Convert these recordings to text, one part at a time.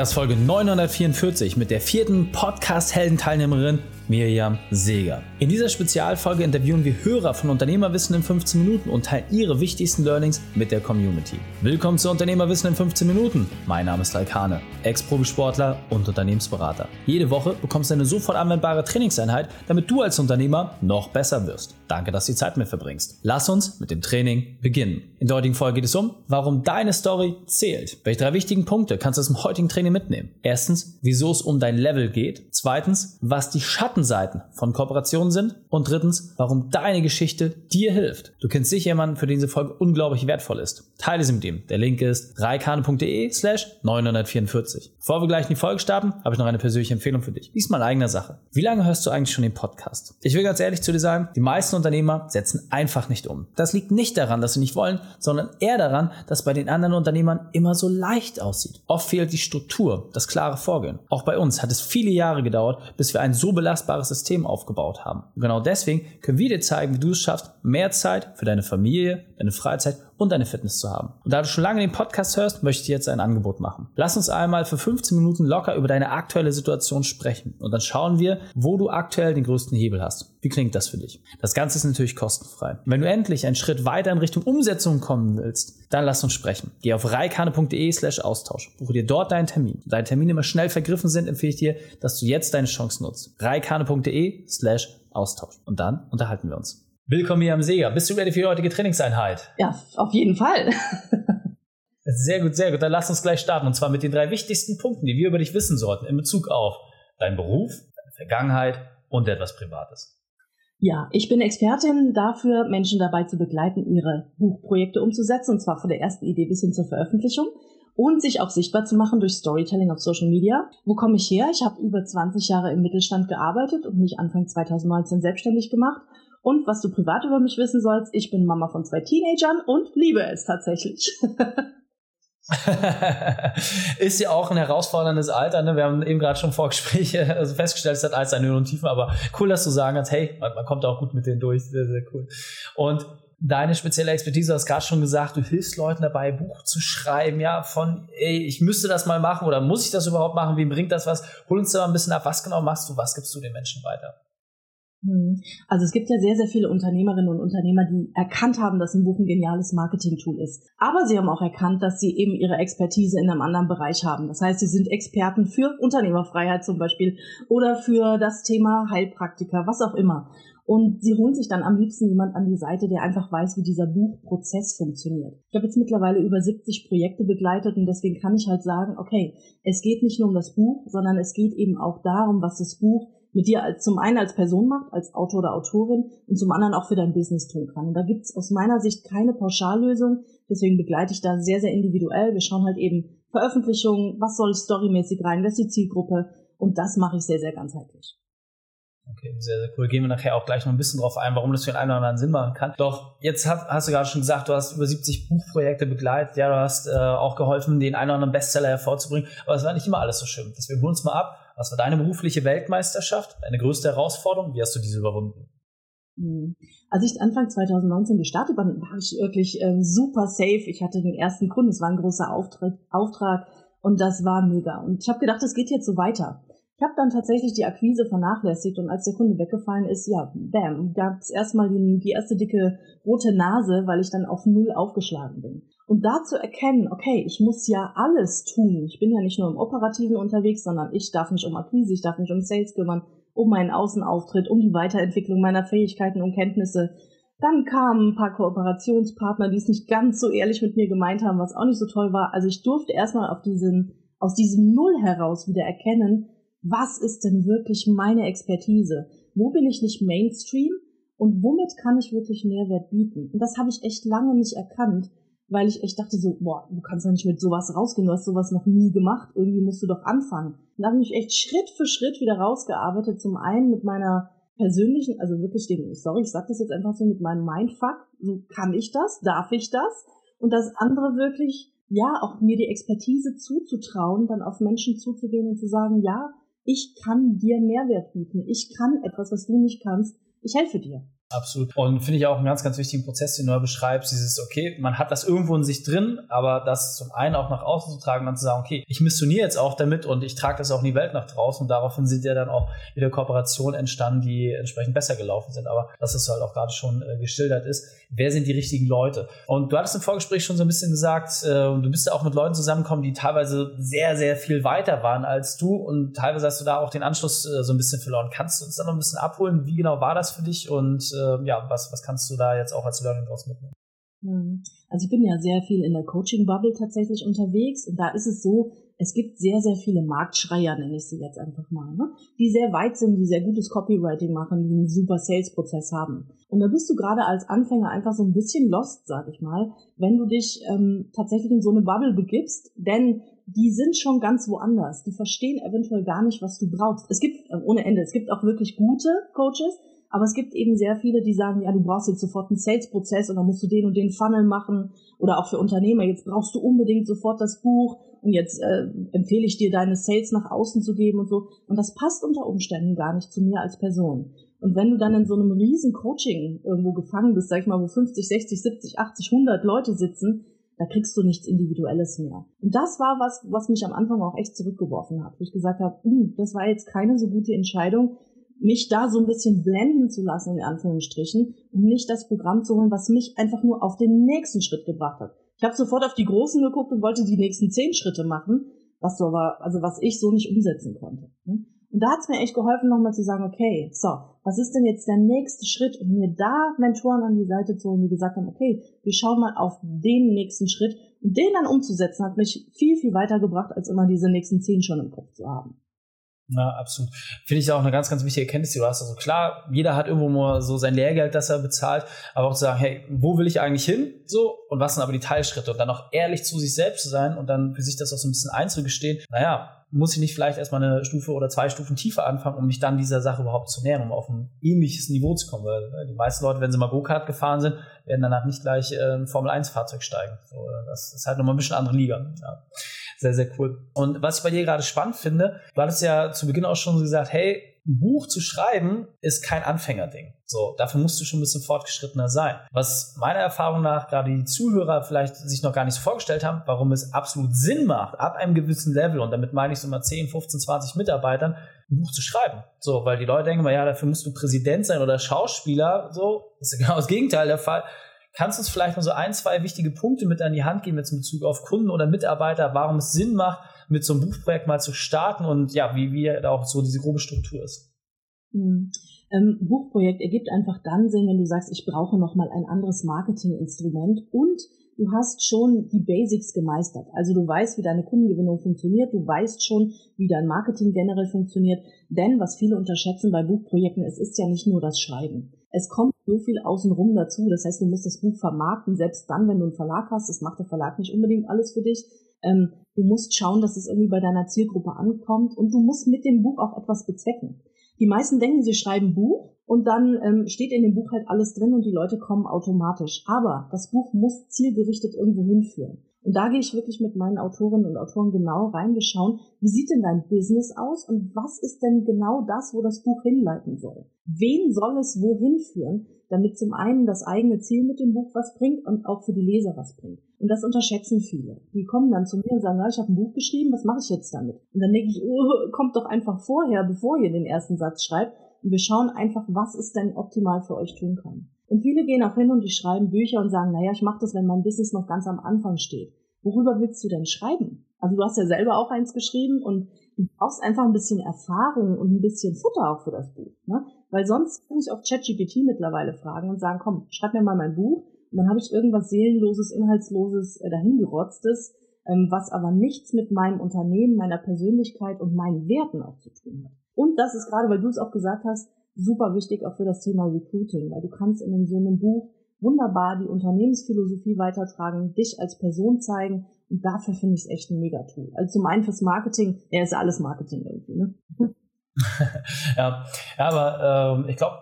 Das Folge 944 mit der vierten Podcast-Helden-Teilnehmerin Miriam Seeger. In dieser Spezialfolge interviewen wir Hörer von Unternehmerwissen in 15 Minuten und teilen ihre wichtigsten Learnings mit der Community. Willkommen zu Unternehmerwissen in 15 Minuten. Mein Name ist Raikane, Ex-Profisportler und Unternehmensberater. Jede Woche bekommst du eine sofort anwendbare Trainingseinheit, damit du als Unternehmer noch besser wirst. Danke, dass du die Zeit mit verbringst. Lass uns mit dem Training beginnen. In der heutigen Folge geht es um, warum deine Story zählt. Welche drei wichtigen Punkte kannst du aus dem heutigen Training mitnehmen? Erstens, wieso es um dein Level geht. Zweitens, was die Schatten Schattenseiten von Kooperationen sind. Und drittens, warum deine Geschichte dir hilft. Du kennst sicher jemanden, für den diese Folge unglaublich wertvoll ist. Teile sie mit ihm. Der Link ist reikane.de slash 944. Bevor wir gleich in die Folge starten, habe ich noch eine persönliche Empfehlung für dich. Diesmal eigener Sache. Wie lange hörst du eigentlich schon den Podcast? Ich will ganz ehrlich zu dir sagen, die meisten Unternehmer setzen einfach nicht um. Das liegt nicht daran, dass sie nicht wollen, sondern eher daran, dass bei den anderen Unternehmern immer so leicht aussieht. Oft fehlt die Struktur, das klare Vorgehen. Auch bei uns hat es viele Jahre gedauert, bis wir ein so belastbares belastbares System aufgebaut haben. Und genau deswegen können wir dir zeigen, wie du es schaffst, mehr Zeit für deine Familie, deine Freizeit und deine Fitness zu haben. Und da du schon lange den Podcast hörst, möchte ich jetzt ein Angebot machen. Lass uns einmal für 15 Minuten locker über deine aktuelle Situation sprechen. Und dann schauen wir, wo du aktuell den größten Hebel hast. Wie klingt das für dich? Das Ganze ist natürlich kostenfrei. Wenn du endlich einen Schritt weiter in Richtung Umsetzung kommen willst, dann lass uns sprechen. Geh auf reikane.de slash Austausch. Buche dir dort deinen Termin. Da deine Termine immer schnell vergriffen sind, empfehle ich dir, dass du jetzt deine Chance nutzt. reikane.de slash Austausch. Und dann unterhalten wir uns. Willkommen hier am Seger. Bist du ready für die heutige Trainingseinheit? Ja, auf jeden Fall. sehr gut, sehr gut. Dann lass uns gleich starten. Und zwar mit den drei wichtigsten Punkten, die wir über dich wissen sollten in Bezug auf deinen Beruf, deine Vergangenheit und etwas Privates. Ja, ich bin Expertin dafür, Menschen dabei zu begleiten, ihre Buchprojekte umzusetzen, und zwar von der ersten Idee bis hin zur Veröffentlichung und sich auch sichtbar zu machen durch Storytelling auf Social Media. Wo komme ich her? Ich habe über 20 Jahre im Mittelstand gearbeitet und mich Anfang 2019 selbstständig gemacht und was du privat über mich wissen sollst, ich bin Mama von zwei Teenagern und liebe es tatsächlich. ist ja auch ein herausforderndes Alter. Ne? Wir haben eben gerade schon Vorgespräche also festgestellt, es hat alles seine Höhen und Tiefen, aber cool, dass du sagen kannst, hey, man, man kommt auch gut mit denen durch. Sehr, sehr cool. Und deine spezielle Expertise, du hast gerade schon gesagt, du hilfst Leuten dabei, Buch zu schreiben, ja, von, ey, ich müsste das mal machen oder muss ich das überhaupt machen? Wem bringt das was? Hol uns da mal ein bisschen ab. Was genau machst du? Was gibst du den Menschen weiter? Hm. Also es gibt ja sehr, sehr viele Unternehmerinnen und Unternehmer, die erkannt haben, dass ein Buch ein geniales Marketing-Tool ist. Aber sie haben auch erkannt, dass sie eben ihre Expertise in einem anderen Bereich haben. Das heißt, sie sind Experten für Unternehmerfreiheit zum Beispiel oder für das Thema Heilpraktiker, was auch immer. Und sie holen sich dann am liebsten jemand an die Seite, der einfach weiß, wie dieser Buchprozess funktioniert. Ich habe jetzt mittlerweile über 70 Projekte begleitet und deswegen kann ich halt sagen, okay, es geht nicht nur um das Buch, sondern es geht eben auch darum, was das Buch mit dir als zum einen als Person macht, als Autor oder Autorin und zum anderen auch für dein Business tun kann. Und da gibt's aus meiner Sicht keine Pauschallösung, deswegen begleite ich da sehr, sehr individuell. Wir schauen halt eben Veröffentlichungen, was soll storymäßig rein, wer ist die Zielgruppe und das mache ich sehr, sehr ganzheitlich. Okay, sehr, sehr cool. Gehen wir nachher auch gleich noch ein bisschen drauf ein, warum das für den einen oder anderen Sinn machen kann. Doch jetzt hast, hast du gerade schon gesagt, du hast über 70 Buchprojekte begleitet, ja, du hast äh, auch geholfen, den einen oder anderen Bestseller hervorzubringen, aber es war nicht immer alles so schön. Deswegen holen uns mal ab. Was war deine berufliche Weltmeisterschaft? Deine größte Herausforderung? Wie hast du diese überwunden? Hm. Als ich Anfang 2019 gestartet war, war ich wirklich äh, super safe. Ich hatte den ersten Kunden, es war ein großer Auftrag, Auftrag und das war mega. Und ich habe gedacht, es geht jetzt so weiter. Ich habe dann tatsächlich die Akquise vernachlässigt und als der Kunde weggefallen ist, ja, bam, gab es erstmal die, die erste dicke rote Nase, weil ich dann auf Null aufgeschlagen bin. Und da zu erkennen, okay, ich muss ja alles tun. Ich bin ja nicht nur im Operativen unterwegs, sondern ich darf mich um Akquise, ich darf mich um Sales kümmern, um meinen Außenauftritt, um die Weiterentwicklung meiner Fähigkeiten und Kenntnisse. Dann kamen ein paar Kooperationspartner, die es nicht ganz so ehrlich mit mir gemeint haben, was auch nicht so toll war. Also ich durfte erstmal auf diesen, aus diesem Null heraus wieder erkennen, was ist denn wirklich meine Expertise? Wo bin ich nicht Mainstream? Und womit kann ich wirklich Mehrwert bieten? Und das habe ich echt lange nicht erkannt, weil ich echt dachte so, boah, du kannst doch nicht mit sowas rausgehen, du hast sowas noch nie gemacht, irgendwie musst du doch anfangen. Und da habe ich mich echt Schritt für Schritt wieder rausgearbeitet, zum einen mit meiner persönlichen, also wirklich den, sorry, ich sag das jetzt einfach so mit meinem Mindfuck, so kann ich das, darf ich das? Und das andere wirklich, ja, auch mir die Expertise zuzutrauen, dann auf Menschen zuzugehen und zu sagen, ja, ich kann dir Mehrwert bieten. Ich kann etwas, was du nicht kannst. Ich helfe dir. Absolut. Und finde ich auch einen ganz, ganz wichtigen Prozess, den du beschreibst, dieses, okay, man hat das irgendwo in sich drin, aber das zum einen auch nach außen zu tragen, dann zu sagen, okay, ich missioniere jetzt auch damit und ich trage das auch in die Welt nach draußen und daraufhin sind ja dann auch wieder Kooperationen entstanden, die entsprechend besser gelaufen sind. Aber dass es halt auch gerade schon äh, geschildert ist, wer sind die richtigen Leute? Und du hattest im Vorgespräch schon so ein bisschen gesagt, äh, du bist ja auch mit Leuten zusammengekommen, die teilweise sehr, sehr viel weiter waren als du und teilweise hast du da auch den Anschluss äh, so ein bisschen verloren. Kannst du uns da noch ein bisschen abholen? Wie genau war das für dich und äh, ja, was, was kannst du da jetzt auch als Learning draus mitnehmen? Hm. Also ich bin ja sehr viel in der Coaching-Bubble tatsächlich unterwegs und da ist es so, es gibt sehr, sehr viele Marktschreier, nenne ich sie jetzt einfach mal, ne? die sehr weit sind, die sehr gutes Copywriting machen, die einen super Sales-Prozess haben. Und da bist du gerade als Anfänger einfach so ein bisschen lost, sag ich mal, wenn du dich ähm, tatsächlich in so eine Bubble begibst, denn die sind schon ganz woanders. Die verstehen eventuell gar nicht, was du brauchst. Es gibt, äh, ohne Ende, es gibt auch wirklich gute Coaches, aber es gibt eben sehr viele, die sagen, ja, du brauchst jetzt sofort einen Sales-Prozess und dann musst du den und den Funnel machen. Oder auch für Unternehmer, jetzt brauchst du unbedingt sofort das Buch und jetzt äh, empfehle ich dir, deine Sales nach außen zu geben und so. Und das passt unter Umständen gar nicht zu mir als Person. Und wenn du dann in so einem riesen Coaching irgendwo gefangen bist, sag ich mal, wo 50, 60, 70, 80, 100 Leute sitzen, da kriegst du nichts Individuelles mehr. Und das war was, was mich am Anfang auch echt zurückgeworfen hat, wo ich gesagt habe, hm, das war jetzt keine so gute Entscheidung, mich da so ein bisschen blenden zu lassen, in Anführungsstrichen, um nicht das Programm zu holen, was mich einfach nur auf den nächsten Schritt gebracht hat. Ich habe sofort auf die Großen geguckt und wollte die nächsten zehn Schritte machen, was so war, also was ich so nicht umsetzen konnte. Und da hat es mir echt geholfen, nochmal zu sagen, okay, so, was ist denn jetzt der nächste Schritt? Und mir da Mentoren an die Seite zu holen, die gesagt haben, okay, wir schauen mal auf den nächsten Schritt. Und den dann umzusetzen, hat mich viel, viel weitergebracht, als immer diese nächsten zehn schon im Kopf zu haben. Na, absolut. Finde ich auch eine ganz, ganz wichtige Erkenntnis, die du hast. Also klar, jeder hat irgendwo mal so sein Lehrgeld, das er bezahlt, aber auch zu sagen, hey, wo will ich eigentlich hin? So, und was sind aber die Teilschritte? Und dann auch ehrlich zu sich selbst zu sein und dann für sich das auch so ein bisschen einzugestehen. Naja, muss ich nicht vielleicht erstmal eine Stufe oder zwei Stufen tiefer anfangen, um mich dann dieser Sache überhaupt zu nähern, um auf ein ähnliches Niveau zu kommen. Weil äh, die meisten Leute, wenn sie mal Go-Kart gefahren sind, werden danach nicht gleich äh, ein Formel-1-Fahrzeug steigen. So, äh, das ist halt nochmal ein bisschen andere Liga. Ja. Sehr, sehr cool. Und was ich bei dir gerade spannend finde, du hattest ja zu Beginn auch schon gesagt, hey, ein Buch zu schreiben ist kein Anfängerding. So, dafür musst du schon ein bisschen fortgeschrittener sein. Was meiner Erfahrung nach gerade die Zuhörer vielleicht sich noch gar nicht so vorgestellt haben, warum es absolut Sinn macht, ab einem gewissen Level, und damit meine ich so mal 10, 15, 20 Mitarbeitern, ein Buch zu schreiben. So, weil die Leute denken mal, ja, dafür musst du Präsident sein oder Schauspieler. So, das ist genau das Gegenteil der Fall. Kannst du uns vielleicht mal so ein, zwei wichtige Punkte mit an die Hand geben, jetzt in Bezug auf Kunden oder Mitarbeiter, warum es Sinn macht, mit so einem Buchprojekt mal zu starten und ja, wie, wie da auch so diese grobe Struktur ist? Mhm. Ähm, Buchprojekt ergibt einfach dann Sinn, wenn du sagst, ich brauche nochmal ein anderes Marketinginstrument und du hast schon die Basics gemeistert. Also du weißt, wie deine Kundengewinnung funktioniert, du weißt schon, wie dein Marketing generell funktioniert. Denn was viele unterschätzen bei Buchprojekten, es ist ja nicht nur das Schreiben. Es kommt so viel außenrum dazu. Das heißt, du musst das Buch vermarkten, selbst dann, wenn du einen Verlag hast. Das macht der Verlag nicht unbedingt alles für dich. Ähm, du musst schauen, dass es irgendwie bei deiner Zielgruppe ankommt und du musst mit dem Buch auch etwas bezwecken. Die meisten denken, sie schreiben Buch und dann ähm, steht in dem Buch halt alles drin und die Leute kommen automatisch. Aber das Buch muss zielgerichtet irgendwo hinführen. Und da gehe ich wirklich mit meinen Autorinnen und Autoren genau reingeschaut, wie sieht denn dein Business aus und was ist denn genau das, wo das Buch hinleiten soll? Wen soll es wohin führen, damit zum einen das eigene Ziel mit dem Buch was bringt und auch für die Leser was bringt. Und das unterschätzen viele. Die kommen dann zu mir und sagen, ja, ich habe ein Buch geschrieben, was mache ich jetzt damit? Und dann denke ich, oh, kommt doch einfach vorher, bevor ihr den ersten Satz schreibt. Und wir schauen einfach, was es denn optimal für euch tun kann. Und viele gehen auch hin und die schreiben Bücher und sagen, naja, ich mache das, wenn mein Business noch ganz am Anfang steht. Worüber willst du denn schreiben? Also du hast ja selber auch eins geschrieben und du brauchst einfach ein bisschen Erfahrung und ein bisschen Futter auch für das Buch. Ne? Weil sonst kann ich auch ChatGPT mittlerweile fragen und sagen, komm, schreib mir mal mein Buch. Und dann habe ich irgendwas seelenloses, inhaltsloses, äh, dahingerotztes, ähm, was aber nichts mit meinem Unternehmen, meiner Persönlichkeit und meinen Werten auch zu tun hat. Und das ist gerade, weil du es auch gesagt hast, super wichtig auch für das Thema Recruiting, weil du kannst in so einem Buch wunderbar die Unternehmensphilosophie weitertragen, dich als Person zeigen und dafür finde ich es echt ein Mega-Tool. Also zum einen fürs Marketing, ja, ist alles Marketing irgendwie, ne? ja. ja, aber ähm, ich glaube,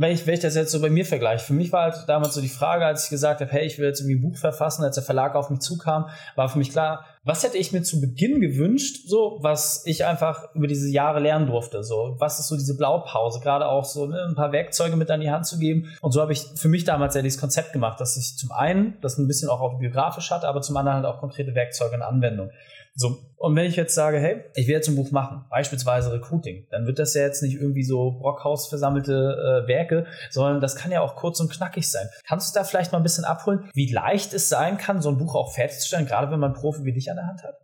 wenn ich, wenn ich das jetzt so bei mir vergleiche, für mich war halt damals so die Frage, als ich gesagt habe, hey, ich will jetzt irgendwie ein Buch verfassen, als der Verlag auf mich zukam, war für mich klar, was hätte ich mir zu Beginn gewünscht, so, was ich einfach über diese Jahre lernen durfte, so, was ist so diese Blaupause, gerade auch so ne, ein paar Werkzeuge mit an die Hand zu geben. Und so habe ich für mich damals ja dieses Konzept gemacht, dass ich zum einen das ein bisschen auch autobiografisch hatte, aber zum anderen halt auch konkrete Werkzeuge in Anwendung. So, und wenn ich jetzt sage, hey, ich will jetzt ein Buch machen, beispielsweise Recruiting, dann wird das ja jetzt nicht irgendwie so Brockhaus versammelte äh, Werke, sondern das kann ja auch kurz und knackig sein. Kannst du da vielleicht mal ein bisschen abholen, wie leicht es sein kann, so ein Buch auch fertigzustellen, gerade wenn man Profi wie dich an der Hand hat?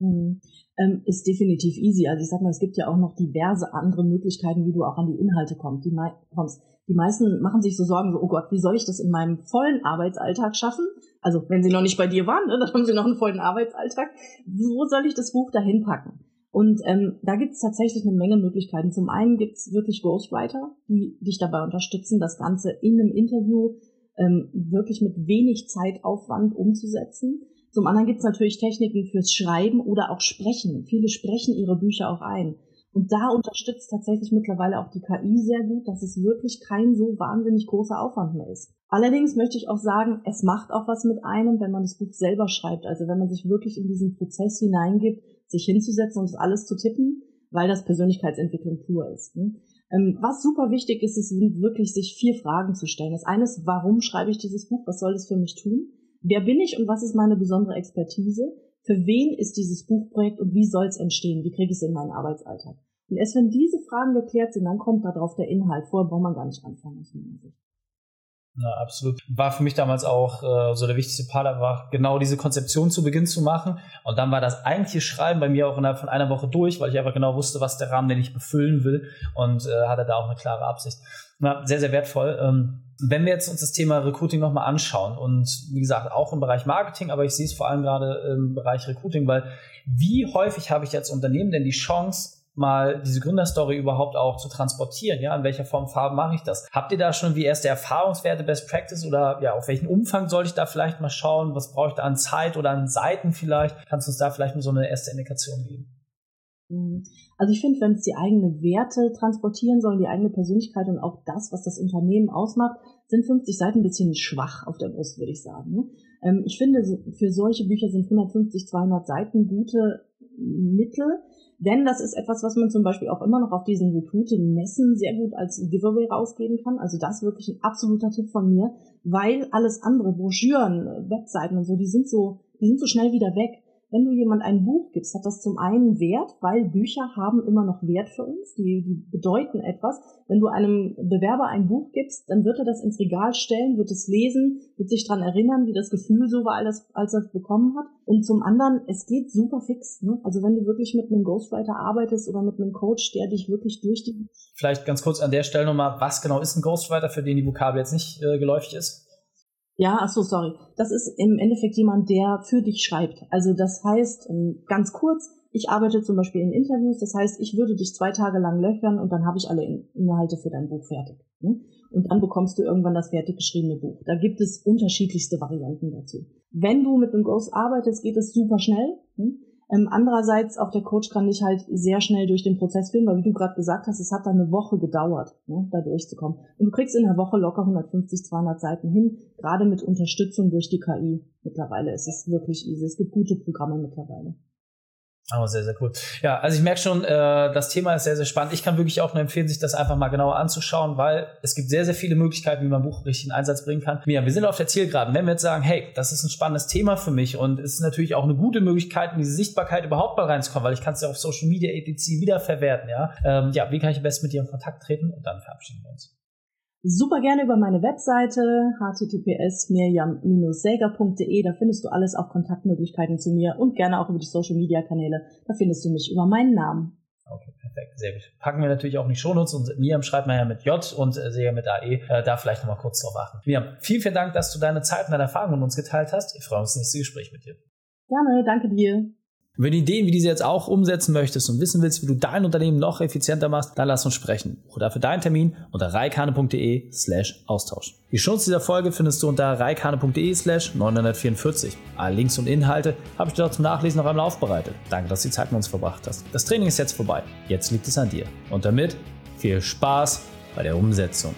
Mhm. Ähm, ist definitiv easy. Also ich sag mal, es gibt ja auch noch diverse andere Möglichkeiten, wie du auch an die Inhalte kommst. Die, kommst. die meisten machen sich so Sorgen, so, oh Gott, wie soll ich das in meinem vollen Arbeitsalltag schaffen? Also wenn sie noch nicht bei dir waren, ne, dann haben sie noch einen vollen Arbeitsalltag. Wo soll ich das Buch dahin packen? Und ähm, da gibt es tatsächlich eine Menge Möglichkeiten. Zum einen gibt es wirklich Ghostwriter, die dich dabei unterstützen, das Ganze in einem Interview ähm, wirklich mit wenig Zeitaufwand umzusetzen. Zum anderen gibt es natürlich Techniken fürs Schreiben oder auch Sprechen. Viele sprechen ihre Bücher auch ein. Und da unterstützt tatsächlich mittlerweile auch die KI sehr gut, dass es wirklich kein so wahnsinnig großer Aufwand mehr ist. Allerdings möchte ich auch sagen, es macht auch was mit einem, wenn man das Buch selber schreibt. Also wenn man sich wirklich in diesen Prozess hineingibt, sich hinzusetzen und das alles zu tippen, weil das Persönlichkeitsentwicklung pur ist. Ne? Ähm, was super wichtig ist, ist wirklich sich vier Fragen zu stellen. Das eine ist, warum schreibe ich dieses Buch? Was soll es für mich tun? Wer bin ich und was ist meine besondere Expertise? Für wen ist dieses Buchprojekt und wie soll es entstehen? Wie kriege ich es in meinen Arbeitsalltag? Und erst wenn diese Fragen geklärt sind, dann kommt darauf der Inhalt. Vorher braucht man gar nicht anfangen, aus meiner Sicht. Ja, absolut. War für mich damals auch äh, so der wichtigste Part, einfach genau diese Konzeption zu Beginn zu machen. Und dann war das eigentliche Schreiben bei mir auch innerhalb von einer Woche durch, weil ich einfach genau wusste, was der Rahmen, den ich befüllen will. Und äh, hatte da auch eine klare Absicht. Ja, sehr, sehr wertvoll. Ähm, wenn wir jetzt uns das Thema Recruiting nochmal anschauen und wie gesagt, auch im Bereich Marketing, aber ich sehe es vor allem gerade im Bereich Recruiting, weil wie häufig habe ich als Unternehmen denn die Chance, mal diese Gründerstory überhaupt auch zu transportieren? Ja, in welcher Form, Farbe mache ich das? Habt ihr da schon wie erste Erfahrungswerte, Best Practice oder ja, auf welchen Umfang soll ich da vielleicht mal schauen? Was brauche ich da an Zeit oder an Seiten vielleicht? Kannst du uns da vielleicht mal so eine erste Indikation geben? Mhm. Also ich finde, wenn es die eigene Werte transportieren sollen, die eigene Persönlichkeit und auch das, was das Unternehmen ausmacht, sind 50 Seiten ein bisschen schwach auf der Brust, würde ich sagen. Ne? Ähm, ich finde, für solche Bücher sind 150, 200 Seiten gute Mittel denn das ist etwas, was man zum Beispiel auch immer noch auf diesen Recruiting-Messen sehr gut als Giveaway rausgeben kann. Also das wirklich ein absoluter Tipp von mir, weil alles andere, Broschüren, Webseiten und so, die sind so, die sind so schnell wieder weg wenn du jemand ein Buch gibst, hat das zum einen Wert, weil Bücher haben immer noch Wert für uns, die, die bedeuten etwas. Wenn du einem Bewerber ein Buch gibst, dann wird er das ins Regal stellen, wird es lesen, wird sich dran erinnern, wie das Gefühl so war, als, als er es bekommen hat. Und zum anderen, es geht super fix. Ne? Also wenn du wirklich mit einem Ghostwriter arbeitest oder mit einem Coach, der dich wirklich durch die... Vielleicht ganz kurz an der Stelle nochmal, was genau ist ein Ghostwriter, für den die Vokabel jetzt nicht äh, geläufig ist? Ja, ach so, sorry. Das ist im Endeffekt jemand, der für dich schreibt. Also das heißt, ähm, ganz kurz, ich arbeite zum Beispiel in Interviews, das heißt, ich würde dich zwei Tage lang löchern und dann habe ich alle Inhalte für dein Buch fertig. Ne? Und dann bekommst du irgendwann das fertig geschriebene Buch. Da gibt es unterschiedlichste Varianten dazu. Wenn du mit einem Ghost arbeitest, geht es super schnell. Ähm, andererseits, auch der Coach kann dich halt sehr schnell durch den Prozess führen, weil wie du gerade gesagt hast, es hat dann eine Woche gedauert, ne, da durchzukommen. Und du kriegst in der Woche locker 150, 200 Seiten hin, gerade mit Unterstützung durch die KI. Mittlerweile ist es wirklich easy. Es gibt gute Programme mittlerweile. Oh, sehr, sehr cool. Ja, also ich merke schon, äh, das Thema ist sehr, sehr spannend. Ich kann wirklich auch nur empfehlen, sich das einfach mal genauer anzuschauen, weil es gibt sehr, sehr viele Möglichkeiten, wie man Buch richtig in Einsatz bringen kann. Ja, wir sind auf der Zielgeraden. Wenn wir jetzt sagen, hey, das ist ein spannendes Thema für mich und es ist natürlich auch eine gute Möglichkeit, in diese Sichtbarkeit überhaupt mal reinzukommen, weil ich kann es ja auf Social Media etc. wiederverwerten, ja. Ähm, ja, wie kann ich am besten mit dir in Kontakt treten? Und dann verabschieden wir uns super gerne über meine Webseite https mirjam-säger.de. Da findest du alles, auch Kontaktmöglichkeiten zu mir und gerne auch über die Social Media Kanäle. Da findest du mich über meinen Namen. Okay, perfekt, sehr gut. Packen wir natürlich auch in die Shownotes und Miriam schreibt man ja mit J und äh, Säger mit AE. Äh, da vielleicht nochmal kurz drauf achten. Miriam, vielen, vielen Dank, dass du deine Zeit und deine Erfahrungen mit uns geteilt hast. Ich freue uns auf das nächste Gespräch mit dir. Gerne, danke dir. Wenn du Ideen wie diese jetzt auch umsetzen möchtest und wissen willst, wie du dein Unternehmen noch effizienter machst, dann lass uns sprechen. Oder für deinen Termin unter reikane.de slash Austausch. Die Chance dieser Folge findest du unter reikane.de slash 944. Alle Links und Inhalte habe ich dir zum Nachlesen noch einmal aufbereitet. Danke, dass du die Zeit mit uns verbracht hast. Das Training ist jetzt vorbei. Jetzt liegt es an dir. Und damit viel Spaß bei der Umsetzung.